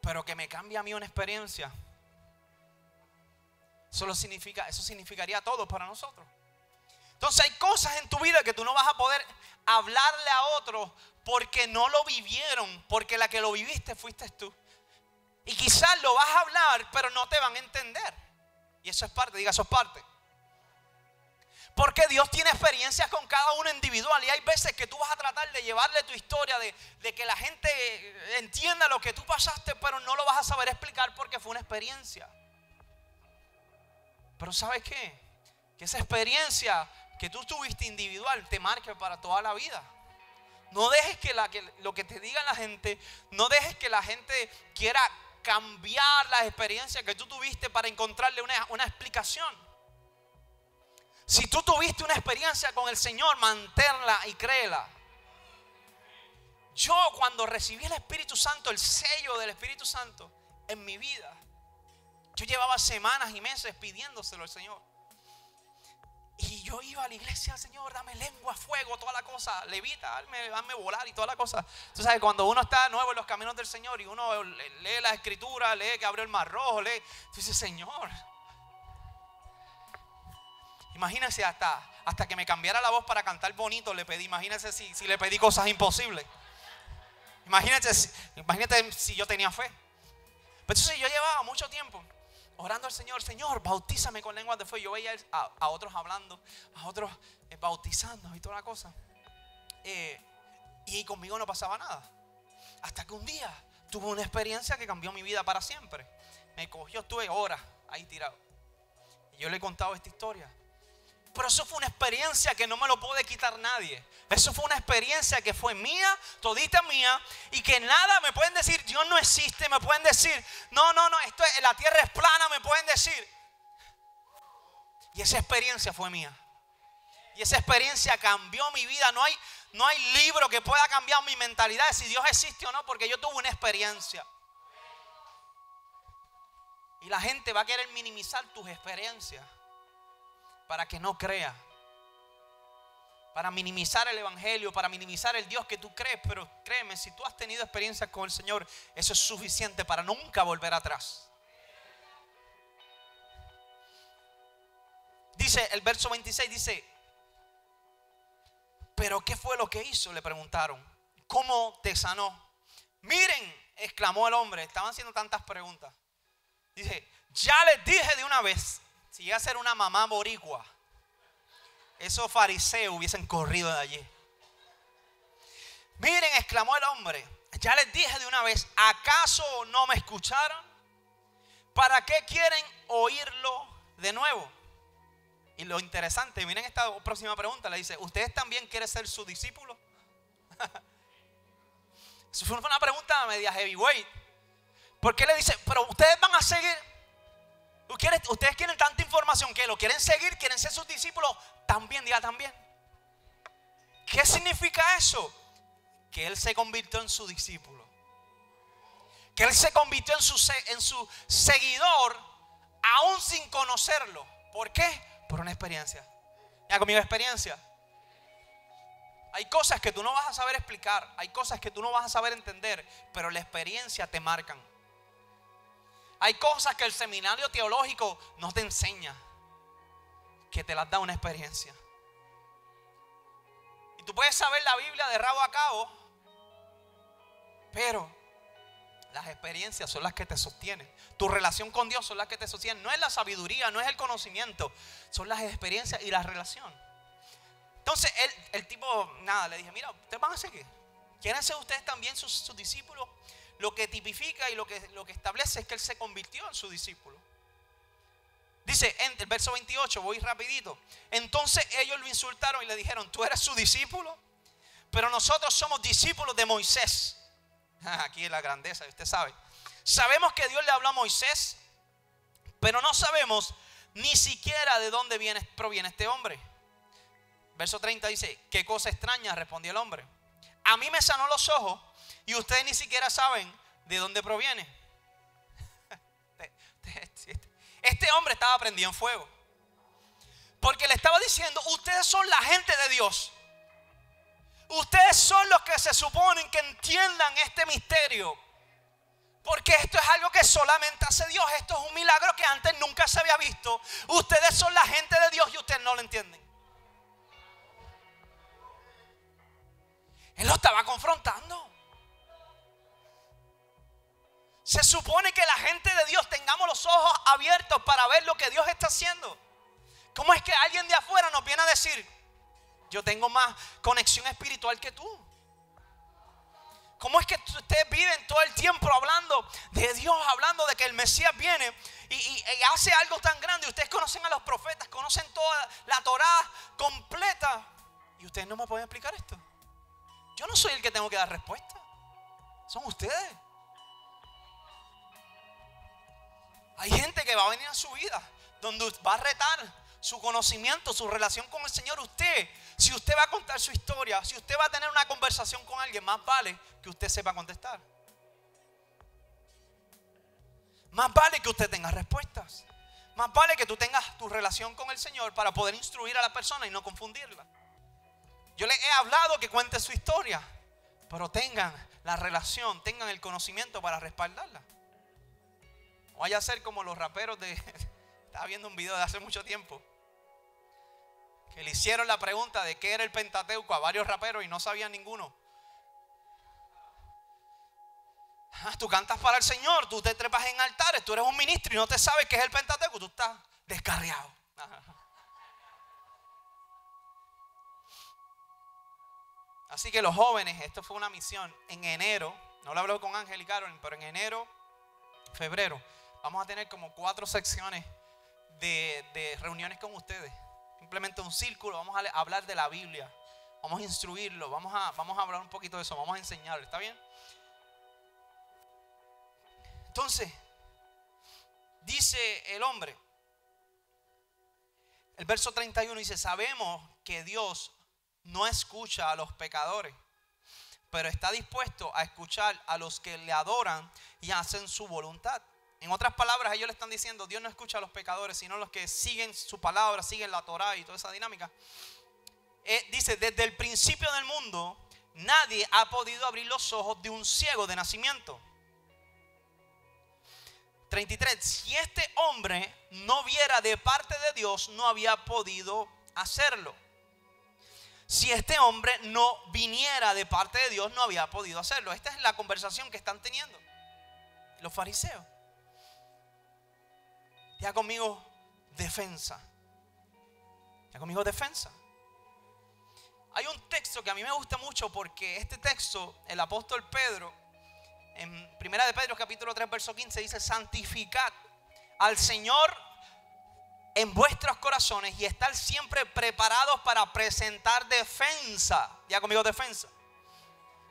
Pero que me cambie a mí una experiencia. Significa, eso significaría todo para nosotros. Entonces hay cosas en tu vida que tú no vas a poder hablarle a otros porque no lo vivieron, porque la que lo viviste fuiste tú. Y quizás lo vas a hablar, pero no te van a entender. Y eso es parte, diga, eso es parte. Porque Dios tiene experiencias con cada uno individual. Y hay veces que tú vas a tratar de llevarle tu historia, de, que la gente entienda lo que tú pasaste, pero no lo vas a saber explicar porque fue una experiencia. Pero ¿sabes qué? Que esa experiencia que tú tuviste individual te marque para toda la vida. No dejes que, la, que lo que te diga la gente, no dejes que la gente quiera cambiar las experiencias que tú tuviste para encontrarle una, explicación. Si tú tuviste una experiencia con el Señor, manténla y créela. Yo cuando recibí el Espíritu Santo, el sello del Espíritu Santo en mi vida, yo llevaba semanas y meses pidiéndoselo al Señor. Y yo iba a la iglesia, Señor, dame lengua, fuego, toda la cosa, levita, dame, volar y toda la cosa. Tú sabes, cuando uno está nuevo en los caminos del Señor y uno lee la escritura, lee que abrió el mar rojo, lee, tú dices, Señor. Imagínese hasta, hasta que me cambiara la voz para cantar bonito, le pedí, imagínese si, si le pedí cosas imposibles. Imagínate, imagínate si yo tenía fe. Pero entonces yo llevaba mucho tiempo orando al Señor, Señor, bautízame con lenguas de fuego. Yo veía a, otros hablando, a otros eh, bautizando y toda la cosa. Eh, y conmigo no pasaba nada. Hasta que un día tuve una experiencia que cambió mi vida para siempre. Me cogió, estuve horas ahí tirado. Y yo le he contado esta historia. Pero eso fue una experiencia que no me lo puede quitar nadie. Eso fue una experiencia que fue mía, todita mía, y que nada me pueden decir, Dios no existe, me pueden decir, no, no, no, esto la tierra es plana, me pueden decir. Y esa experiencia fue mía. Y esa experiencia cambió mi vida. No hay, no hay libro que pueda cambiar mi mentalidad de si Dios existe o no, porque yo tuve una experiencia. Y la gente va a querer minimizar tus experiencias para que no crea. Para minimizar el Evangelio, para minimizar el Dios que tú crees. Pero créeme, si tú has tenido experiencias con el Señor, eso es suficiente para nunca volver atrás. Dice el verso 26, dice, pero ¿qué fue lo que hizo? Le preguntaron. ¿Cómo te sanó? Miren, exclamó el hombre. Estaban haciendo tantas preguntas. Dice, ya les dije de una vez si iba a ser una mamá boricua, esos fariseos hubiesen corrido de allí. Miren, exclamó el hombre, ya les dije de una vez, ¿acaso no me escucharon? ¿para qué quieren oírlo de nuevo? Y lo interesante, miren esta próxima pregunta, le dice, ¿ustedes también quieren ser su discípulo? Eso fue una pregunta media heavyweight. ¿Por qué le dice, pero ustedes van a seguir? Ustedes quieren que lo quieren seguir, quieren ser sus discípulos, también, diga también. ¿Qué significa eso? Que Él se convirtió en su discípulo. Que Él se convirtió en su, en su seguidor aún sin conocerlo. ¿Por qué? Por una experiencia. Ya conmigo experiencia. Hay cosas que tú no vas a saber explicar, hay cosas que tú no vas a saber entender, pero la experiencia te marcan. Hay cosas que el seminario teológico no te enseña, que te las da una experiencia. Y tú puedes saber la Biblia de rabo a cabo, pero las experiencias son las que te sostienen. Tu relación con Dios son las que te sostienen. No es la sabiduría, no es el conocimiento, son las experiencias y la relación. Entonces el, tipo, nada, le dije, mira, ustedes van a seguir. ¿Quieren ser ustedes también sus, discípulos? Lo que tipifica y lo que, lo que establece es que él se convirtió en su discípulo. Dice en el verso 28, voy rapidito. Entonces ellos lo insultaron y le dijeron, tú eres su discípulo, pero nosotros somos discípulos de Moisés. Aquí es la grandeza, usted sabe. Sabemos que Dios le habló a Moisés, pero no sabemos ni siquiera de dónde viene, proviene este hombre. Verso 30 dice, ¿qué cosa extraña? Respondió el hombre. A mí me sanó los ojos y ustedes ni siquiera saben de dónde proviene. Este hombre estaba prendido en fuego. Porque le estaba diciendo, ustedes son la gente de Dios. Ustedes son los que se suponen que entiendan este misterio. Porque esto es algo que solamente hace Dios. Esto es un milagro que antes nunca se había visto. Ustedes son la gente de Dios y ustedes no lo entienden. Él lo estaba confrontando. Se supone que la gente de Dios tengamos los ojos abiertos para ver lo que Dios está haciendo. ¿Cómo es que alguien de afuera nos viene a decir, yo tengo más conexión espiritual que tú? ¿Cómo es que ustedes viven todo el tiempo hablando de Dios, hablando de que el Mesías viene y, hace algo tan grande? Ustedes conocen a los profetas, conocen toda la Torah completa. Y ustedes no me pueden explicar esto. Yo no soy el que tengo que dar respuesta. Son ustedes. Hay gente que va a venir a su vida donde va a retar su conocimiento, su relación con el Señor. Usted, si usted va a contar su historia, si usted va a tener una conversación con alguien, más vale que usted sepa contestar. Más vale que usted tenga respuestas. Más vale que tú tengas tu relación con el Señor para poder instruir a la persona y no confundirla. Yo le he hablado que cuente su historia, pero tengan la relación, tengan el conocimiento para respaldarla. Vaya a ser como los raperos de... Estaba viendo un video de hace mucho tiempo. Que le hicieron la pregunta de qué era el Pentateuco a varios raperos y no sabían ninguno. Ah, tú cantas para el Señor, tú te trepas en altares, tú eres un ministro y no te sabes qué es el Pentateuco, tú estás descarriado. Así que los jóvenes, esto fue una misión en enero, no lo hablo con Ángel y Carolyn, pero en enero, febrero, vamos a tener como cuatro secciones de, reuniones con ustedes. Simplemente un círculo, vamos a hablar de la Biblia, vamos a instruirlo, vamos a, vamos a hablar un poquito de eso, vamos a enseñarlo, ¿está bien? Entonces, dice el hombre, el verso 31 dice, sabemos que Dios no escucha a los pecadores, pero está dispuesto a escuchar a los que le adoran y hacen su voluntad. En otras palabras, ellos le están diciendo, Dios no escucha a los pecadores, sino a los que siguen su palabra, siguen la Torah y toda esa dinámica. Eh, dice, desde el principio del mundo, nadie ha podido abrir los ojos de un ciego de nacimiento. 33. Si este hombre no viera de parte de Dios, no había podido hacerlo si este hombre no viniera de parte de Dios, no había podido hacerlo. Esta es la conversación que están teniendo los fariseos. Ya conmigo, defensa. Ya conmigo, defensa. Hay un texto que a mí me gusta mucho porque este texto, el apóstol Pedro, en Primera de Pedro capítulo 3, verso 15, dice, santificad al Señor en vuestros corazones y estar siempre preparados para presentar defensa. Ya conmigo defensa.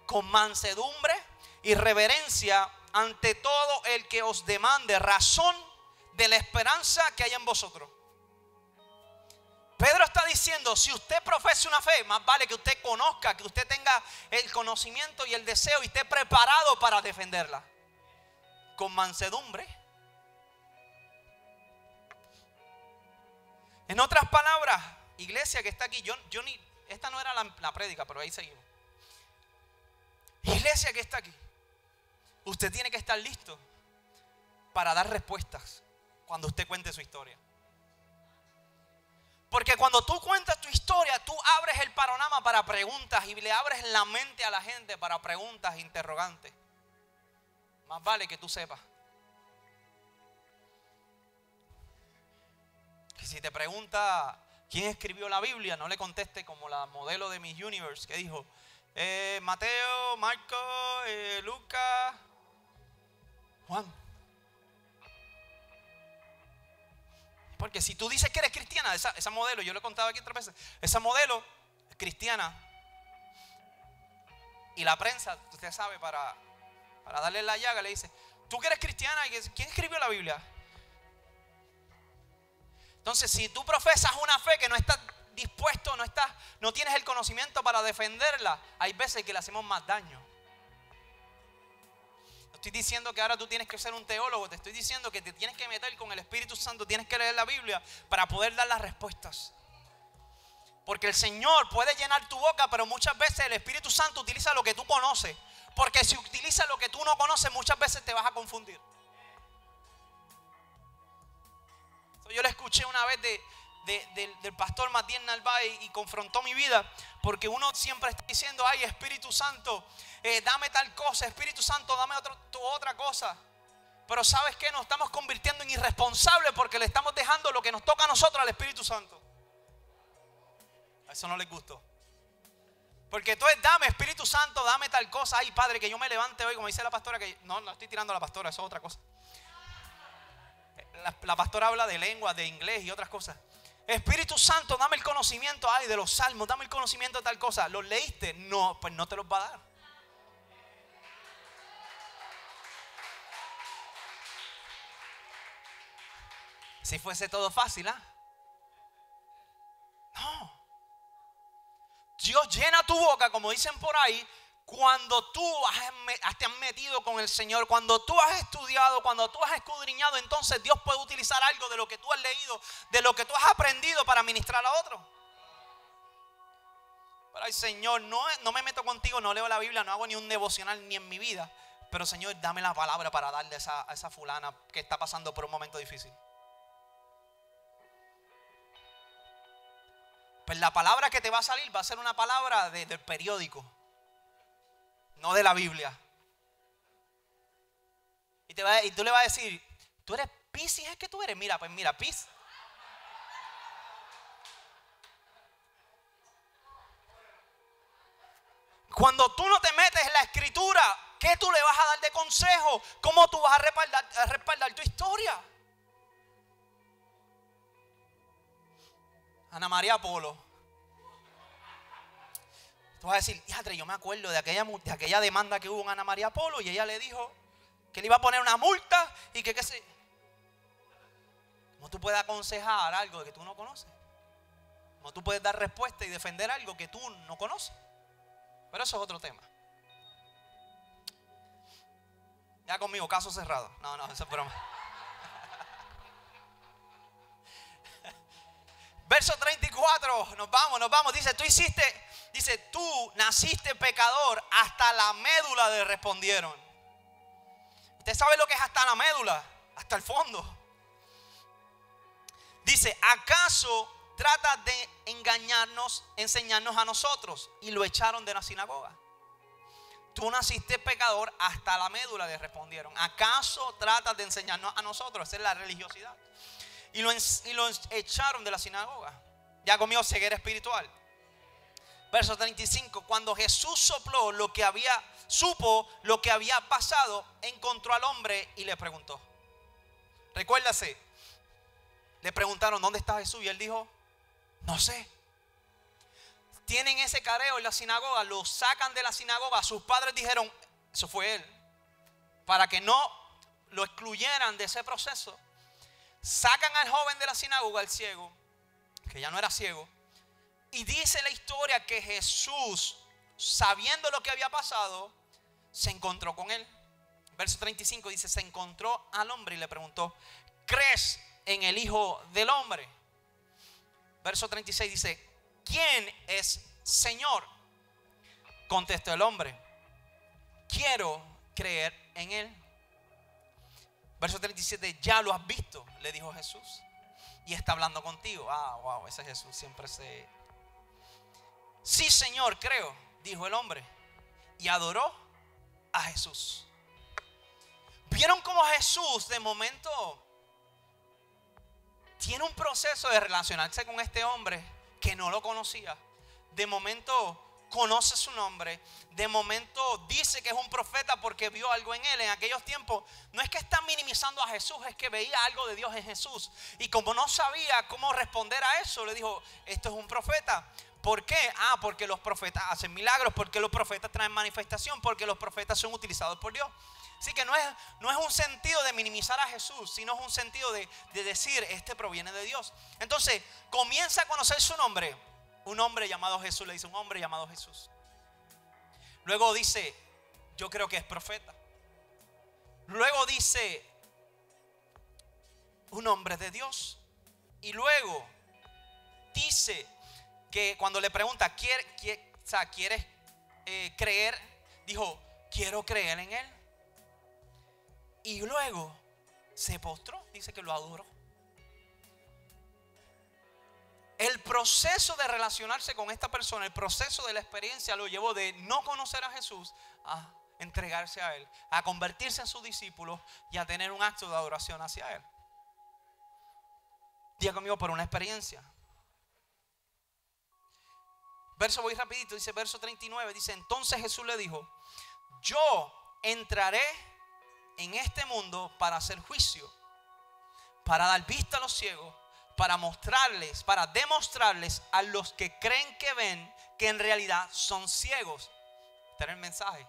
Con mansedumbre y reverencia ante todo el que os demande razón de la esperanza que hay en vosotros. Pedro está diciendo, si usted profesa una fe, más vale que usted conozca, que usted tenga el conocimiento y el deseo y esté preparado para defenderla. Con mansedumbre. En otras palabras, iglesia que está aquí, yo, yo ni, esta no era la, la prédica, pero ahí seguimos. Iglesia que está aquí, usted tiene que estar listo para dar respuestas cuando usted cuente su historia. Porque cuando tú cuentas tu historia, tú abres el panorama para preguntas y le abres la mente a la gente para preguntas interrogantes. Más vale que tú sepas. Que si te pregunta quién escribió la Biblia, no le conteste como la modelo de Miss Universe que dijo eh, Mateo, Marco, eh, Lucas, Juan. Porque si tú dices que eres cristiana, esa, modelo, yo lo he contado aquí otras veces, esa modelo cristiana y la prensa, usted sabe, para, para darle la llaga, le dice, tú que eres cristiana, ¿quién escribió la Biblia? Entonces, si tú profesas una fe que no estás dispuesto, no estás, no tienes el conocimiento para defenderla, hay veces que le hacemos más daño estoy diciendo que ahora tú tienes que ser un teólogo, te estoy diciendo que te tienes que meter con el Espíritu Santo, tienes que leer la Biblia para poder dar las respuestas. Porque el Señor puede llenar tu boca, pero muchas veces el Espíritu Santo utiliza lo que tú conoces. Porque si utiliza lo que tú no conoces, muchas veces te vas a confundir. Yo le escuché una vez de, del pastor Matías Narváez y confrontó mi vida, porque uno siempre está diciendo, ay Espíritu Santo, eh, dame tal cosa, Espíritu Santo, dame otra cosa. Pero sabes que nos estamos convirtiendo en irresponsables porque le estamos dejando lo que nos toca a nosotros al Espíritu Santo. A eso no les gustó. Porque entonces dame Espíritu Santo, dame tal cosa. Ay, Padre, que yo me levante hoy, como dice la pastora, que no, no estoy tirando a la pastora, eso es otra cosa. La, la pastora habla de lengua, de inglés y otras cosas. Espíritu Santo, dame el conocimiento ay, de los salmos, dame el conocimiento de tal cosa. ¿Los leíste? No, pues no te los va a dar. Si fuese todo fácil, ¿ah? No. Dios llena tu boca, como dicen por ahí, cuando tú te has metido con el Señor, cuando tú has estudiado, cuando tú has escudriñado, entonces Dios puede utilizar algo de lo que tú has leído, de lo que tú has aprendido para ministrar a otro. Pero ay Señor, no, no me meto contigo, no leo la Biblia, no hago ni un devocional ni en mi vida. Pero Señor, dame la palabra para darle a esa, a esa fulana que está pasando por un momento difícil. Pues la palabra que te va a salir va a ser una palabra del periódico no de la Biblia. Y, te va, y tú le vas a decir, ¿tú eres Pisces? ¿Es que tú eres? Mira, pues mira, Pisces. Cuando tú no te metes en la escritura, ¿qué tú le vas a dar de consejo? ¿Cómo tú vas a respaldar, a respaldar tu historia? Ana María Polo Tú vas a decir, híjate, yo me acuerdo de aquella, de aquella demanda que hubo en Ana María Polo y ella le dijo que le iba a poner una multa y que qué sé. ¿Cómo tú puedes aconsejar algo que tú no conoces? ¿Cómo tú puedes dar respuesta y defender algo que tú no conoces? Pero eso es otro tema. Ya conmigo, caso cerrado. No, no, eso es broma. Verso 34, nos vamos, nos vamos. Dice, tú hiciste dice, tú naciste pecador, hasta la médula le respondieron. ¿Usted sabe lo que es hasta la médula? Hasta el fondo. Dice, ¿acaso trata de engañarnos, enseñarnos a nosotros? Y lo echaron de la sinagoga. Tú naciste pecador, hasta la médula le respondieron. ¿Acaso tratas de enseñarnos a nosotros? Esa es la religiosidad. Y lo, y lo echaron de la sinagoga. Ya comió ceguera espiritual. Verso 35, cuando Jesús sopló lo que había, supo lo que había pasado, encontró al hombre y le preguntó. Recuérdase, le preguntaron, ¿dónde está Jesús? Y él dijo, no sé. Tienen ese careo en la sinagoga, lo sacan de la sinagoga. Sus padres dijeron, eso fue él, para que no lo excluyeran de ese proceso. Sacan al joven de la sinagoga, el ciego, que ya no era ciego, y dice la historia que Jesús, sabiendo lo que había pasado, se encontró con él. Verso 35 dice, se encontró al hombre y le preguntó, ¿crees en el Hijo del Hombre? Verso 36 dice, ¿quién es Señor? Contestó el hombre, quiero creer en él. Verso 37, ya lo has visto, le dijo Jesús. Y está hablando contigo. Ah, wow, ese Jesús siempre se... Sí, Señor, creo, dijo el hombre. Y adoró a Jesús. ¿Vieron cómo Jesús de momento tiene un proceso de relacionarse con este hombre que no lo conocía? De momento conoce su nombre, de momento dice que es un profeta porque vio algo en él. En aquellos tiempos no es que está minimizando a Jesús, es que veía algo de Dios en Jesús. Y como no sabía cómo responder a eso, le dijo, esto es un profeta. ¿Por qué? Ah, porque los profetas hacen milagros, porque los profetas traen manifestación, porque los profetas son utilizados por Dios. Así que no es, no es un sentido de minimizar a Jesús, sino es un sentido de, de decir, este proviene de Dios. Entonces, comienza a conocer su nombre un hombre llamado Jesús, le dice un hombre llamado Jesús. Luego dice, yo creo que es profeta. Luego dice, un hombre de Dios. Y luego dice que cuando le pregunta, ¿quieres eh, creer? Dijo, quiero creer en él. Y luego se postró, dice que lo adoró. El proceso de relacionarse con esta persona, el proceso de la experiencia lo llevó de no conocer a Jesús a entregarse a Él, a convertirse en su discípulo y a tener un acto de adoración hacia Él. Diga conmigo por una experiencia. Verso voy rapidito, dice verso 39, dice, entonces Jesús le dijo, yo entraré en este mundo para hacer juicio, para dar vista a los ciegos para mostrarles, para demostrarles a los que creen que ven que en realidad son ciegos. Tener el mensaje.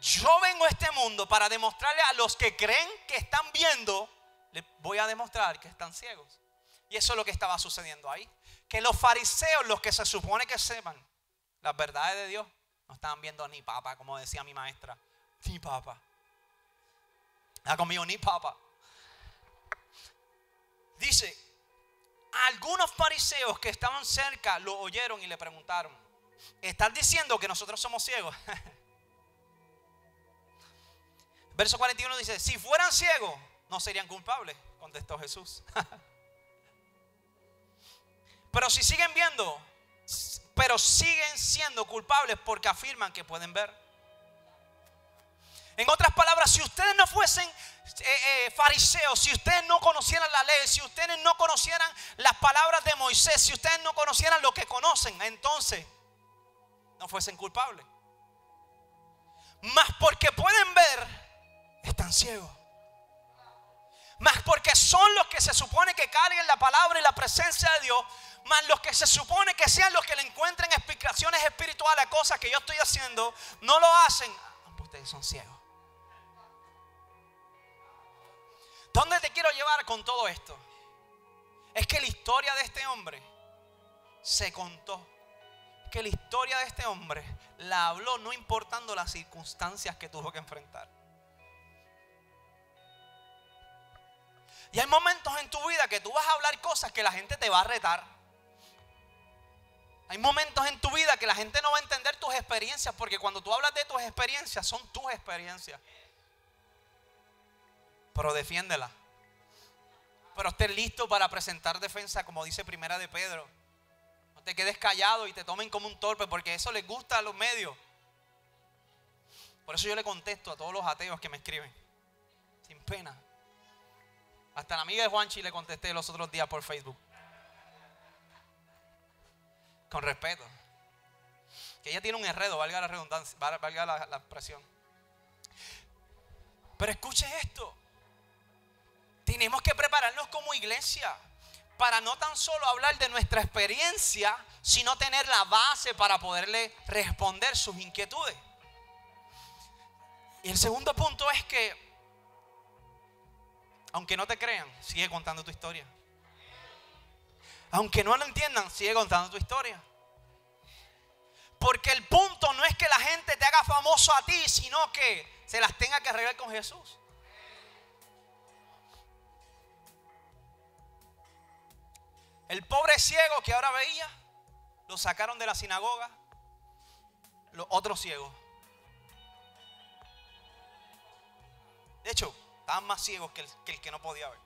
Yo vengo a este mundo para demostrarle a los que creen que están viendo, les voy a demostrar que están ciegos. Y eso es lo que estaba sucediendo ahí. Que los fariseos, los que se supone que sepan las verdades de Dios, no estaban viendo ni papa, como decía mi maestra. Ni papa. Ha conmigo, ni papa. Dice, algunos fariseos que estaban cerca lo oyeron y le preguntaron, ¿estás diciendo que nosotros somos ciegos? Verso 41 dice, si fueran ciegos, no serían culpables, contestó Jesús. pero si siguen viendo, pero siguen siendo culpables porque afirman que pueden ver. En otras palabras, si ustedes no fuesen eh, eh, fariseos, si ustedes no conocieran la ley, si ustedes no conocieran las palabras de Moisés, si ustedes no conocieran lo que conocen, entonces no fuesen culpables. Más porque pueden ver, están ciegos. Más porque son los que se supone que carguen la palabra y la presencia de Dios, más los que se supone que sean los que le encuentren explicaciones espirituales a cosas que yo estoy haciendo, no lo hacen. Ustedes son ciegos. ¿Dónde te quiero llevar con todo esto? Es que la historia de este hombre se contó. Que la historia de este hombre la habló no importando las circunstancias que tuvo que enfrentar. Y hay momentos en tu vida que tú vas a hablar cosas que la gente te va a retar. Hay momentos en tu vida que la gente no va a entender tus experiencias porque cuando tú hablas de tus experiencias son tus experiencias pero defiéndela. Pero estés listo para presentar defensa, como dice Primera de Pedro. No te quedes callado y te tomen como un torpe, porque eso les gusta a los medios. Por eso yo le contesto a todos los ateos que me escriben, sin pena. Hasta la amiga de Juanchi le contesté los otros días por Facebook. Con respeto. Que ella tiene un enredo, valga la redundancia, valga la, la expresión. Pero escuche esto. Tenemos que prepararnos como iglesia para no tan solo hablar de nuestra experiencia, sino tener la base para poderle responder sus inquietudes. Y el segundo punto es que, aunque no te crean, sigue contando tu historia. Aunque no lo entiendan, sigue contando tu historia. Porque el punto no es que la gente te haga famoso a ti, sino que se las tenga que arreglar con Jesús. El pobre ciego que ahora veía, lo sacaron de la sinagoga, los otros ciegos. De hecho, estaban más ciegos que el, que el que no podía ver.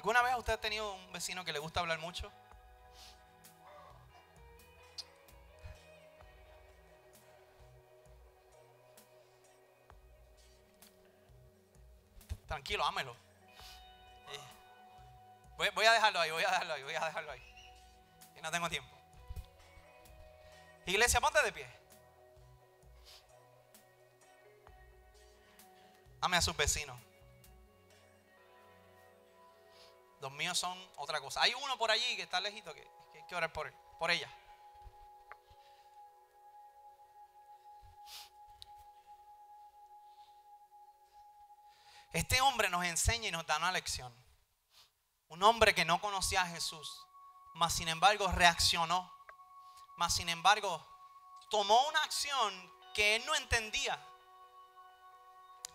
¿Alguna vez usted ha tenido un vecino que le gusta hablar mucho? Tranquilo, ámelo. Eh, voy, a dejarlo ahí, voy a dejarlo ahí, voy a dejarlo ahí. Y no tengo tiempo. Iglesia, ponte de pie. Ame a sus vecinos. Los míos son otra cosa. Hay uno por allí que está lejito que, hay que orar por él, por ella. Este hombre nos enseña y nos da una lección. Un hombre que no conocía a Jesús, mas sin embargo reaccionó, mas sin embargo tomó una acción que él no entendía,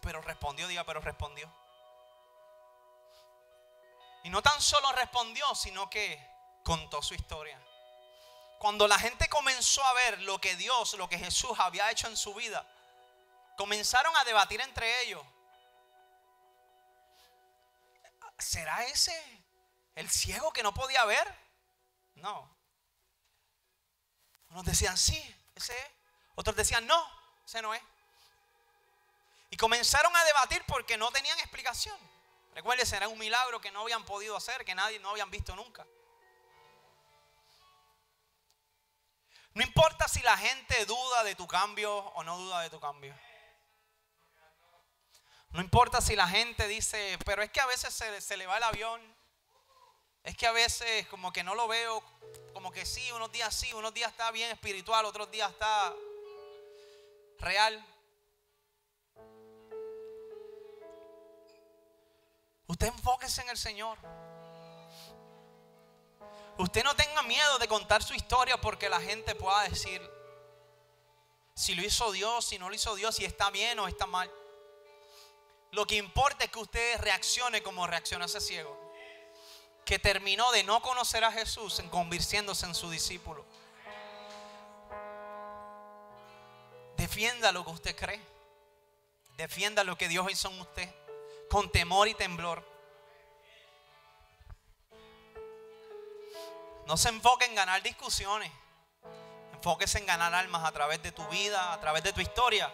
pero respondió, diga, pero respondió. Y no tan solo respondió, sino que contó su historia. Cuando la gente comenzó a ver lo que Dios, lo que Jesús había hecho en su vida, comenzaron a debatir entre ellos. ¿Será ese el ciego que no podía ver? No. Unos decían, sí, ese es. Otros decían, no, ese no es. Y comenzaron a debatir porque no tenían explicación. Recuérdense, era un milagro que no habían podido hacer, que nadie no habían visto nunca. No importa si la gente duda de tu cambio o no duda de tu cambio. No importa si la gente dice, pero es que a veces se, se, le va el avión. Es que a veces como que no lo veo, como que sí, unos días sí, unos días está bien espiritual, otros días está real. Usted enfóquese en el Señor. Usted no tenga miedo de contar su historia porque la gente pueda decir si lo hizo Dios, si no lo hizo Dios, si está bien o está mal. Lo que importa es que usted reaccione como reaccionó ese ciego, que terminó de no conocer a Jesús en convirtiéndose en su discípulo. Defienda lo que usted cree. Defienda lo que Dios hizo en usted con temor y temblor. No se enfoque en ganar discusiones. Enfóquese en ganar almas a través de tu vida, a través de tu historia.